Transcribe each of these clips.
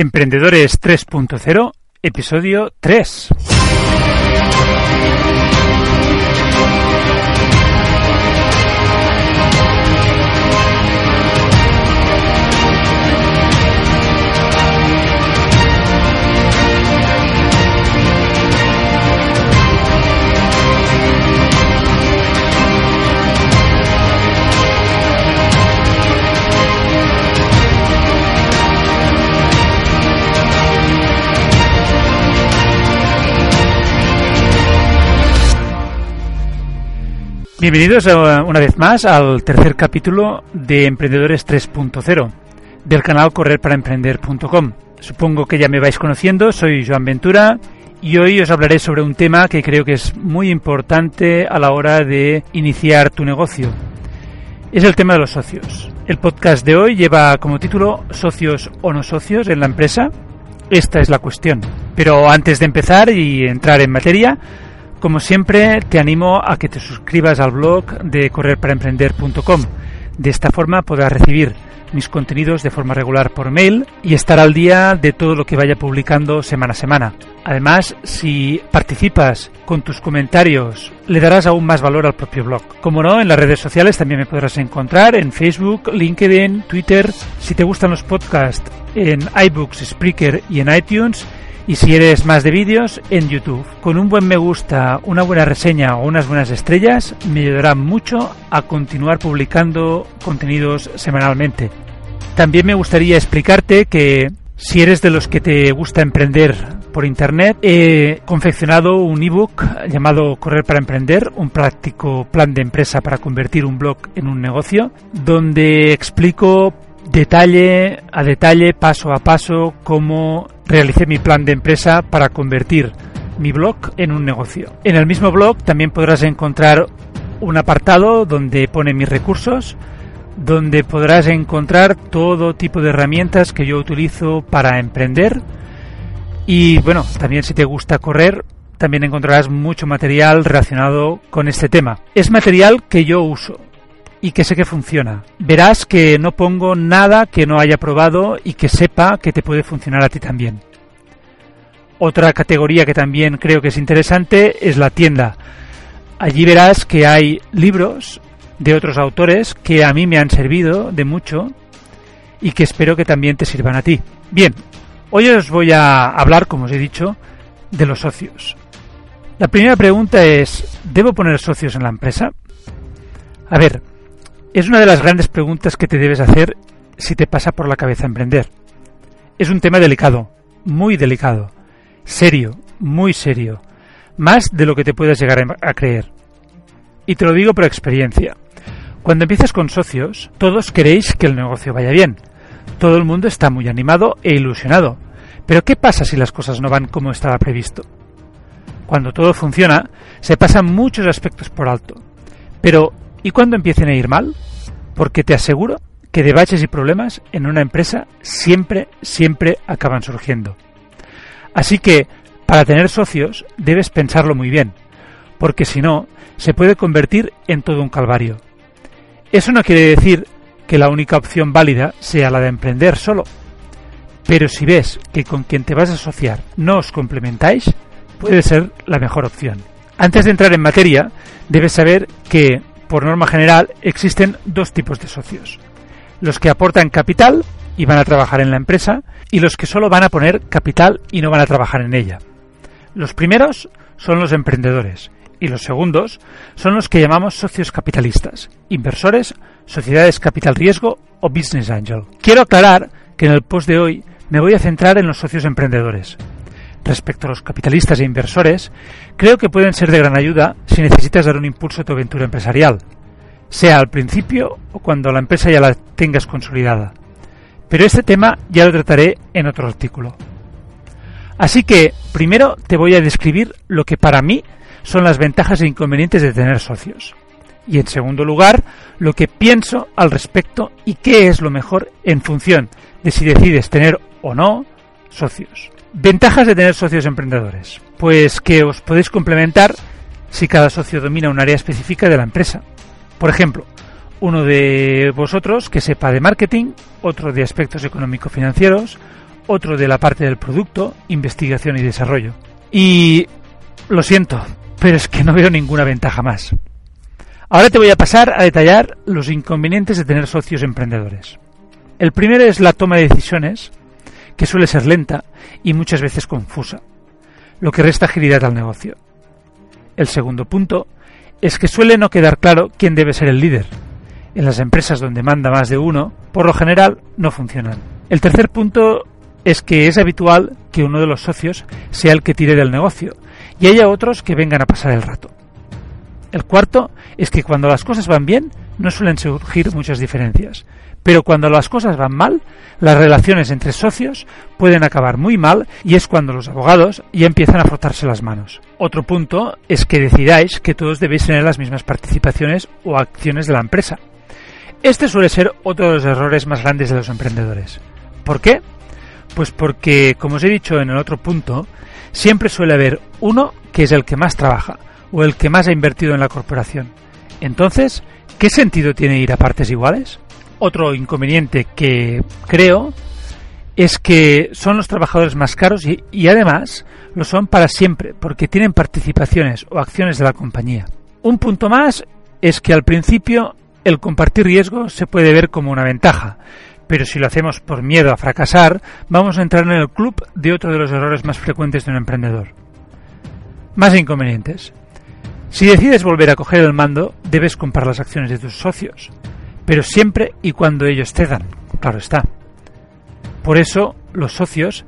Emprendedores 3.0, episodio 3. Bienvenidos una vez más al tercer capítulo de Emprendedores 3.0 del canal correrparaemprender.com. Supongo que ya me vais conociendo, soy Joan Ventura y hoy os hablaré sobre un tema que creo que es muy importante a la hora de iniciar tu negocio. Es el tema de los socios. El podcast de hoy lleva como título Socios o no socios en la empresa. Esta es la cuestión. Pero antes de empezar y entrar en materia, como siempre, te animo a que te suscribas al blog de correrparaemprender.com. De esta forma podrás recibir mis contenidos de forma regular por mail y estar al día de todo lo que vaya publicando semana a semana. Además, si participas con tus comentarios, le darás aún más valor al propio blog. Como no, en las redes sociales también me podrás encontrar en Facebook, LinkedIn, Twitter. Si te gustan los podcasts, en iBooks, Spreaker y en iTunes y si eres más de vídeos, en YouTube. Con un buen me gusta, una buena reseña o unas buenas estrellas me ayudará mucho a continuar publicando contenidos semanalmente. También me gustaría explicarte que si eres de los que te gusta emprender por internet, he confeccionado un ebook llamado Correr para Emprender, un práctico plan de empresa para convertir un blog en un negocio, donde explico detalle a detalle, paso a paso, cómo realicé mi plan de empresa para convertir mi blog en un negocio. En el mismo blog también podrás encontrar un apartado donde pone mis recursos, donde podrás encontrar todo tipo de herramientas que yo utilizo para emprender. Y bueno, también si te gusta correr, también encontrarás mucho material relacionado con este tema. Es material que yo uso y que sé que funciona. Verás que no pongo nada que no haya probado y que sepa que te puede funcionar a ti también. Otra categoría que también creo que es interesante es la tienda. Allí verás que hay libros de otros autores que a mí me han servido de mucho y que espero que también te sirvan a ti. Bien, hoy os voy a hablar, como os he dicho, de los socios. La primera pregunta es, ¿debo poner socios en la empresa? A ver, es una de las grandes preguntas que te debes hacer si te pasa por la cabeza emprender. Es un tema delicado, muy delicado, serio, muy serio, más de lo que te puedas llegar a creer. Y te lo digo por experiencia. Cuando empiezas con socios, todos queréis que el negocio vaya bien. Todo el mundo está muy animado e ilusionado. Pero ¿qué pasa si las cosas no van como estaba previsto? Cuando todo funciona, se pasan muchos aspectos por alto. Pero ¿Y cuando empiecen a ir mal? Porque te aseguro que de baches y problemas en una empresa siempre, siempre acaban surgiendo. Así que, para tener socios, debes pensarlo muy bien, porque si no, se puede convertir en todo un calvario. Eso no quiere decir que la única opción válida sea la de emprender solo, pero si ves que con quien te vas a asociar no os complementáis, puede ser la mejor opción. Antes de entrar en materia, debes saber que por norma general, existen dos tipos de socios. Los que aportan capital y van a trabajar en la empresa y los que solo van a poner capital y no van a trabajar en ella. Los primeros son los emprendedores y los segundos son los que llamamos socios capitalistas, inversores, sociedades capital riesgo o business angel. Quiero aclarar que en el post de hoy me voy a centrar en los socios emprendedores, Respecto a los capitalistas e inversores, creo que pueden ser de gran ayuda si necesitas dar un impulso a tu aventura empresarial, sea al principio o cuando la empresa ya la tengas consolidada. Pero este tema ya lo trataré en otro artículo. Así que, primero te voy a describir lo que para mí son las ventajas e inconvenientes de tener socios. Y en segundo lugar, lo que pienso al respecto y qué es lo mejor en función de si decides tener o no socios. Ventajas de tener socios emprendedores. Pues que os podéis complementar si cada socio domina un área específica de la empresa. Por ejemplo, uno de vosotros que sepa de marketing, otro de aspectos económico-financieros, otro de la parte del producto, investigación y desarrollo. Y lo siento, pero es que no veo ninguna ventaja más. Ahora te voy a pasar a detallar los inconvenientes de tener socios emprendedores. El primero es la toma de decisiones, que suele ser lenta y muchas veces confusa, lo que resta agilidad al negocio. El segundo punto es que suele no quedar claro quién debe ser el líder. En las empresas donde manda más de uno, por lo general, no funcionan. El tercer punto es que es habitual que uno de los socios sea el que tire del negocio y haya otros que vengan a pasar el rato. El cuarto es que cuando las cosas van bien no suelen surgir muchas diferencias, pero cuando las cosas van mal, las relaciones entre socios pueden acabar muy mal y es cuando los abogados ya empiezan a frotarse las manos. Otro punto es que decidáis que todos debéis tener las mismas participaciones o acciones de la empresa. Este suele ser otro de los errores más grandes de los emprendedores. ¿Por qué? Pues porque, como os he dicho en el otro punto, siempre suele haber uno que es el que más trabaja o el que más ha invertido en la corporación. Entonces, ¿qué sentido tiene ir a partes iguales? Otro inconveniente que creo es que son los trabajadores más caros y, además lo son para siempre porque tienen participaciones o acciones de la compañía. Un punto más es que al principio el compartir riesgo se puede ver como una ventaja, pero si lo hacemos por miedo a fracasar, vamos a entrar en el club de otro de los errores más frecuentes de un emprendedor. Más inconvenientes. Si decides volver a coger el mando, debes comprar las acciones de tus socios, pero siempre y cuando ellos cedan, claro está. Por eso, los socios,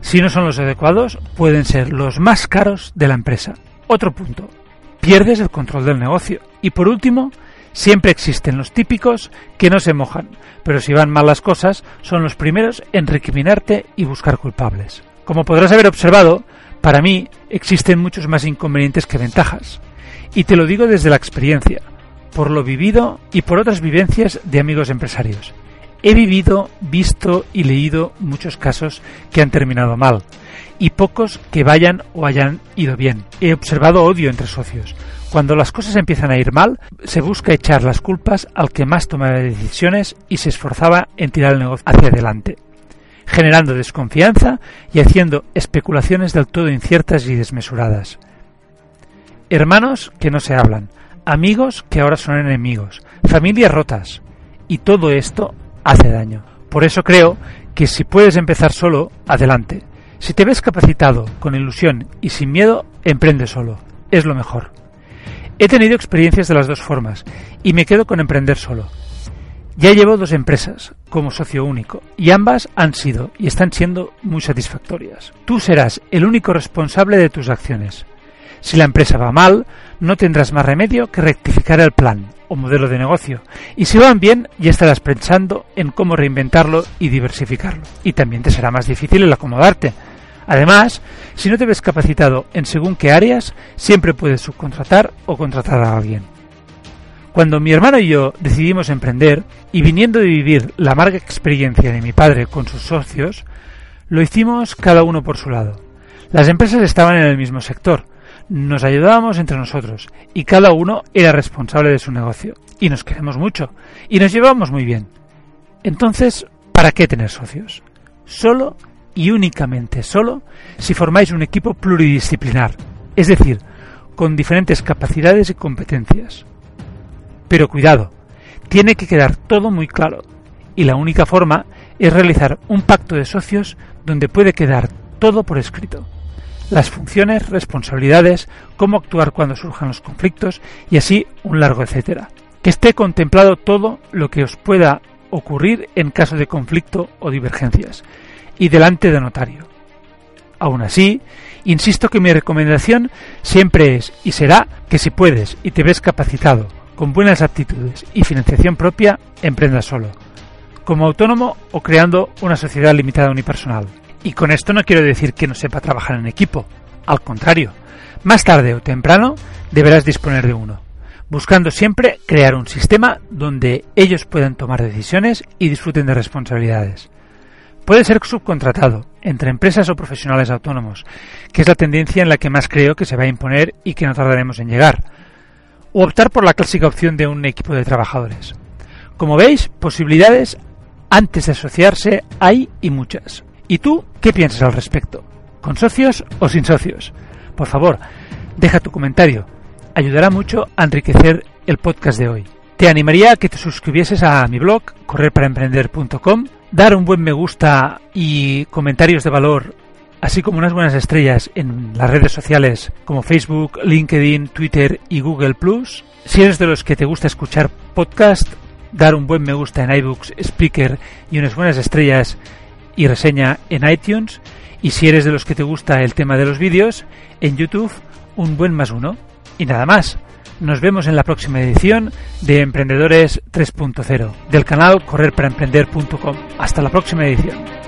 si no son los adecuados, pueden ser los más caros de la empresa. Otro punto, pierdes el control del negocio. Y por último, siempre existen los típicos que no se mojan, pero si van mal las cosas, son los primeros en recriminarte y buscar culpables. Como podrás haber observado, para mí existen muchos más inconvenientes que ventajas. Y te lo digo desde la experiencia, por lo vivido y por otras vivencias de amigos empresarios. He vivido, visto y leído muchos casos que han terminado mal y pocos que vayan o hayan ido bien. He observado odio entre socios. Cuando las cosas empiezan a ir mal, se busca echar las culpas al que más tomaba decisiones y se esforzaba en tirar el negocio hacia adelante, generando desconfianza y haciendo especulaciones del todo inciertas y desmesuradas. Hermanos que no se hablan, amigos que ahora son enemigos, familias rotas. Y todo esto hace daño. Por eso creo que si puedes empezar solo, adelante. Si te ves capacitado, con ilusión y sin miedo, emprende solo. Es lo mejor. He tenido experiencias de las dos formas y me quedo con emprender solo. Ya llevo dos empresas como socio único y ambas han sido y están siendo muy satisfactorias. Tú serás el único responsable de tus acciones. Si la empresa va mal, no tendrás más remedio que rectificar el plan o modelo de negocio. Y si van bien, ya estarás pensando en cómo reinventarlo y diversificarlo. Y también te será más difícil el acomodarte. Además, si no te ves capacitado en según qué áreas, siempre puedes subcontratar o contratar a alguien. Cuando mi hermano y yo decidimos emprender, y viniendo de vivir la amarga experiencia de mi padre con sus socios, lo hicimos cada uno por su lado. Las empresas estaban en el mismo sector, nos ayudábamos entre nosotros y cada uno era responsable de su negocio. Y nos queremos mucho y nos llevamos muy bien. Entonces, ¿para qué tener socios? Solo y únicamente solo si formáis un equipo pluridisciplinar, es decir, con diferentes capacidades y competencias. Pero cuidado, tiene que quedar todo muy claro y la única forma es realizar un pacto de socios donde puede quedar todo por escrito las funciones, responsabilidades, cómo actuar cuando surjan los conflictos y así un largo etcétera. Que esté contemplado todo lo que os pueda ocurrir en caso de conflicto o divergencias y delante de notario. Aún así, insisto que mi recomendación siempre es y será que si puedes y te ves capacitado, con buenas aptitudes y financiación propia, emprenda solo, como autónomo o creando una sociedad limitada unipersonal. Y con esto no quiero decir que no sepa trabajar en equipo. Al contrario, más tarde o temprano deberás disponer de uno, buscando siempre crear un sistema donde ellos puedan tomar decisiones y disfruten de responsabilidades. Puede ser subcontratado entre empresas o profesionales autónomos, que es la tendencia en la que más creo que se va a imponer y que no tardaremos en llegar, o optar por la clásica opción de un equipo de trabajadores. Como veis, posibilidades antes de asociarse hay y muchas ¿Y tú qué piensas al respecto? ¿Con socios o sin socios? Por favor, deja tu comentario. Ayudará mucho a enriquecer el podcast de hoy. Te animaría a que te suscribieses a mi blog, correrparaemprender.com, dar un buen me gusta y comentarios de valor, así como unas buenas estrellas en las redes sociales como Facebook, LinkedIn, Twitter y Google ⁇ Si eres de los que te gusta escuchar podcast, dar un buen me gusta en iBooks, Speaker y unas buenas estrellas y reseña en iTunes. Y si eres de los que te gusta el tema de los vídeos, en YouTube, un buen más uno. Y nada más. Nos vemos en la próxima edición de Emprendedores 3.0 del canal correrparaemprender.com. Hasta la próxima edición.